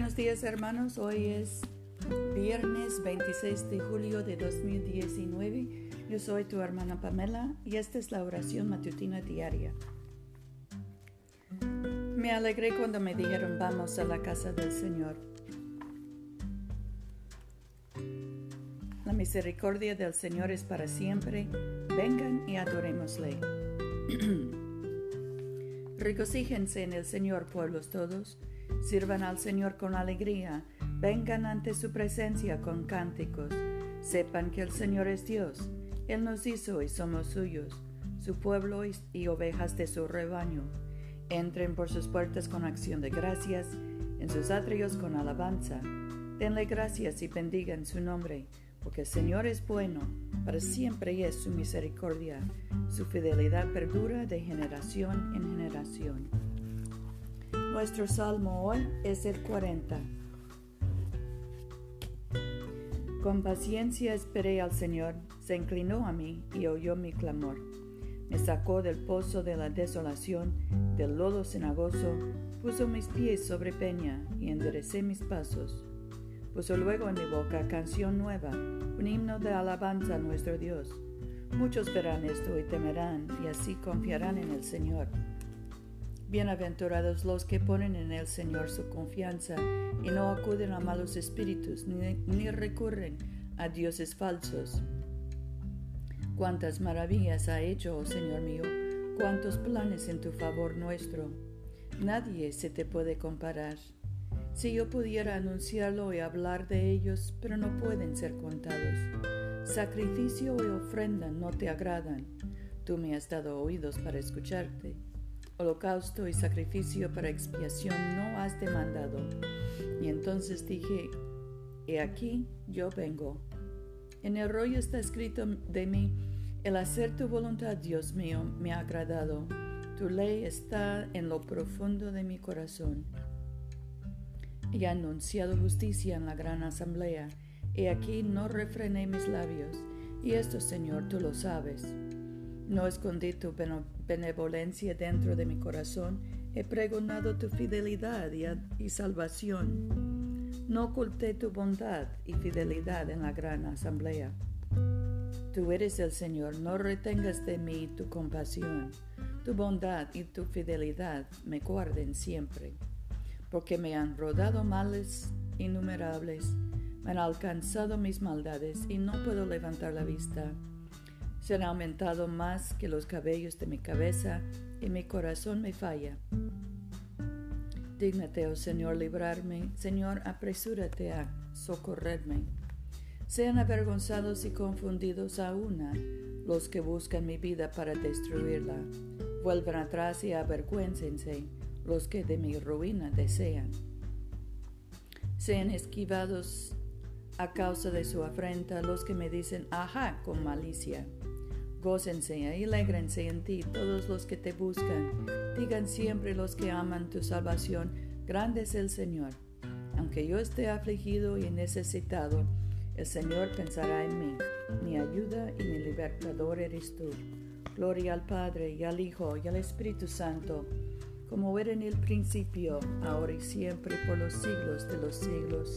Buenos días hermanos, hoy es viernes 26 de julio de 2019. Yo soy tu hermana Pamela y esta es la oración matutina diaria. Me alegré cuando me dijeron vamos a la casa del Señor. La misericordia del Señor es para siempre. Vengan y adorémosle. Regocíjense en el Señor, pueblos todos Sirvan al Señor con alegría, vengan ante su presencia con cánticos. Sepan que el Señor es Dios, Él nos hizo y somos suyos, su pueblo y ovejas de su rebaño. Entren por sus puertas con acción de gracias, en sus atrios con alabanza. Denle gracias y bendigan su nombre, porque el Señor es bueno, para siempre es su misericordia, su fidelidad perdura de generación en generación. Nuestro salmo hoy es el 40. Con paciencia esperé al Señor, se inclinó a mí y oyó mi clamor. Me sacó del pozo de la desolación, del lodo cenagoso, puso mis pies sobre peña y enderecé mis pasos. Puso luego en mi boca canción nueva, un himno de alabanza a nuestro Dios. Muchos verán esto y temerán y así confiarán en el Señor. Bienaventurados los que ponen en el Señor su confianza y no acuden a malos espíritus ni, recurren a dioses falsos. Cuántas maravillas ha hecho, oh Señor mío, cuántos planes en tu favor nuestro. Nadie se te puede comparar. Si yo pudiera anunciarlo y hablar de ellos, pero no pueden ser contados. Sacrificio y ofrenda no te agradan. Tú me has dado oídos para escucharte holocausto y sacrificio para expiación no has demandado. Y entonces dije, he aquí, yo vengo. En el rollo está escrito de mí, el hacer tu voluntad, Dios mío, me ha agradado. Tu ley está en lo profundo de mi corazón. He anunciado justicia en la gran asamblea. He aquí no refrené mis labios. Y esto, Señor, tú lo sabes. No escondí tu benevolencia dentro de mi corazón, he pregonado tu fidelidad y, salvación. No oculté tu bondad y fidelidad en la gran asamblea. Tú eres el Señor, no retengas de mí tu compasión. Tu bondad y tu fidelidad me guarden siempre, porque me han rodado males innumerables, me han alcanzado mis maldades y no puedo levantar la vista se han aumentado más que los cabellos de mi cabeza y mi corazón me falla. Dígnate, oh Señor, librarme, Señor, apresúrate a socorrerme. Sean avergonzados y confundidos a una los que buscan mi vida para destruirla. Vuelvan atrás y avergüéncense los que de mi ruina desean. Sean esquivados a causa de su afrenta los que me dicen ajá con malicia. Gócense y alegrense en ti todos los que te buscan. Digan siempre los que aman tu salvación, grande es el Señor. Aunque yo esté afligido y necesitado, el Señor pensará en mí. Mi ayuda y mi libertador eres tú. Gloria al Padre y al Hijo y al Espíritu Santo, como era en el principio, ahora y siempre, por los siglos de los siglos.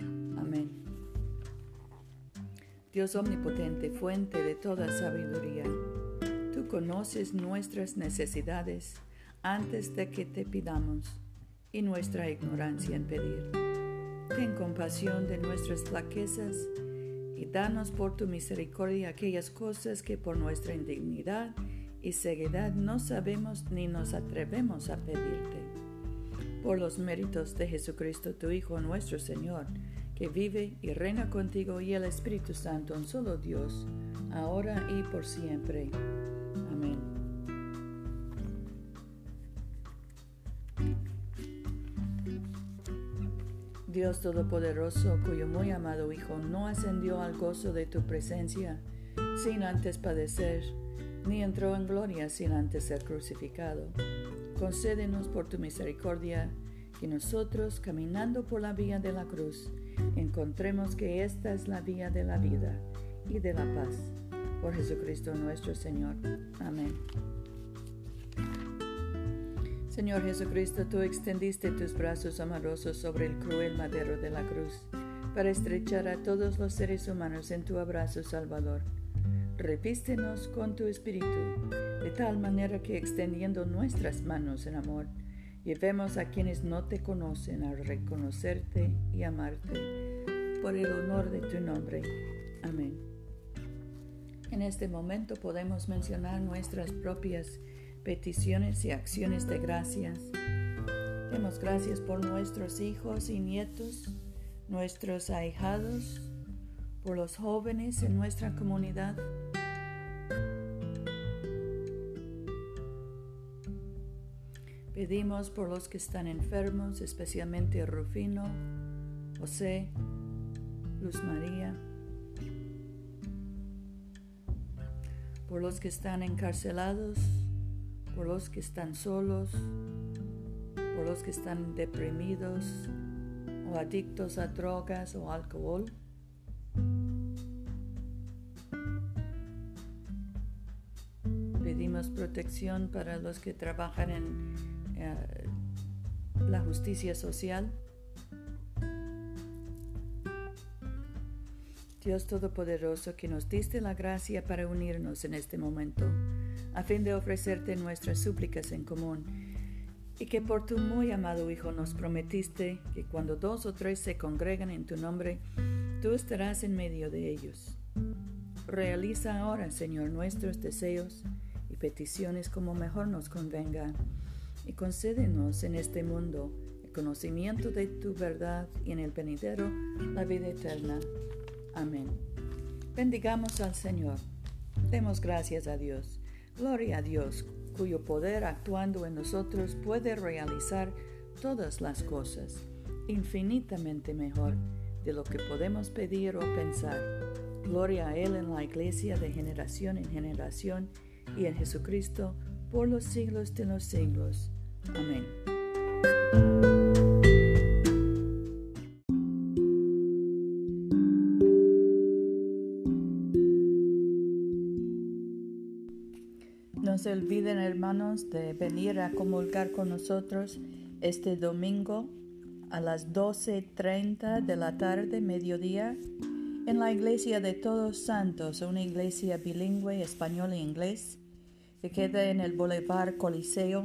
Amén. Dios omnipotente, fuente de toda sabiduría, tú conoces nuestras necesidades antes de que te pidamos y nuestra ignorancia en pedir. Ten compasión de nuestras flaquezas y danos por tu misericordia aquellas cosas que por nuestra indignidad y ceguedad no sabemos ni nos atrevemos a pedirte por los méritos de Jesucristo, tu Hijo nuestro Señor, que vive y reina contigo y el Espíritu Santo, un solo Dios, ahora y por siempre. Amén. Dios Todopoderoso, cuyo muy amado Hijo no ascendió al gozo de tu presencia sin antes padecer, ni entró en gloria sin antes ser crucificado. Concédenos por tu misericordia que nosotros, caminando por la vía de la cruz, encontremos que esta es la vía de la vida y de la paz. Por Jesucristo nuestro Señor. Amén. Señor Jesucristo, tú extendiste tus brazos amorosos sobre el cruel madero de la cruz para estrechar a todos los seres humanos en tu abrazo salvador. Revístenos con tu espíritu, de tal manera que extendiendo nuestras manos en amor, llevemos a quienes no te conocen a reconocerte y amarte por el honor de tu nombre. Amén. En este momento podemos mencionar nuestras propias peticiones y acciones de gracias. Demos gracias por nuestros hijos y nietos, nuestros ahijados, por los jóvenes en nuestra comunidad. Pedimos por los que están enfermos, especialmente Rufino, José, Luz María, por los que están encarcelados, por los que están solos, por los que están deprimidos o adictos a drogas o alcohol. Pedimos protección para los que trabajan en eh, la justicia social. Dios Todopoderoso, que nos diste la gracia para unirnos en este momento a fin de ofrecerte nuestras súplicas en común, y que por tu muy amado Hijo nos prometiste que cuando dos o tres se congregan en tu nombre, tú estarás en medio de ellos. Realiza ahora, Señor, nuestros deseos y peticiones como mejor nos convenga, y concédenos en este mundo el conocimiento de tu verdad y en el venidero la vida eterna. Amén. Bendigamos al Señor. Demos gracias a Dios. Gloria a Dios, cuyo poder actuando en nosotros puede realizar todas las cosas, infinitamente mejor de lo que podemos pedir o pensar. Gloria a Él en la iglesia de generación en generación y en Jesucristo por los siglos de los siglos. Amén. No se olviden, hermanos, de venir a comulgar con nosotros este domingo a las 12.30 de la tarde, mediodía, en la iglesia de Todos Santos, una iglesia bilingüe español e inglés, que queda en el Boulevard Coliseo,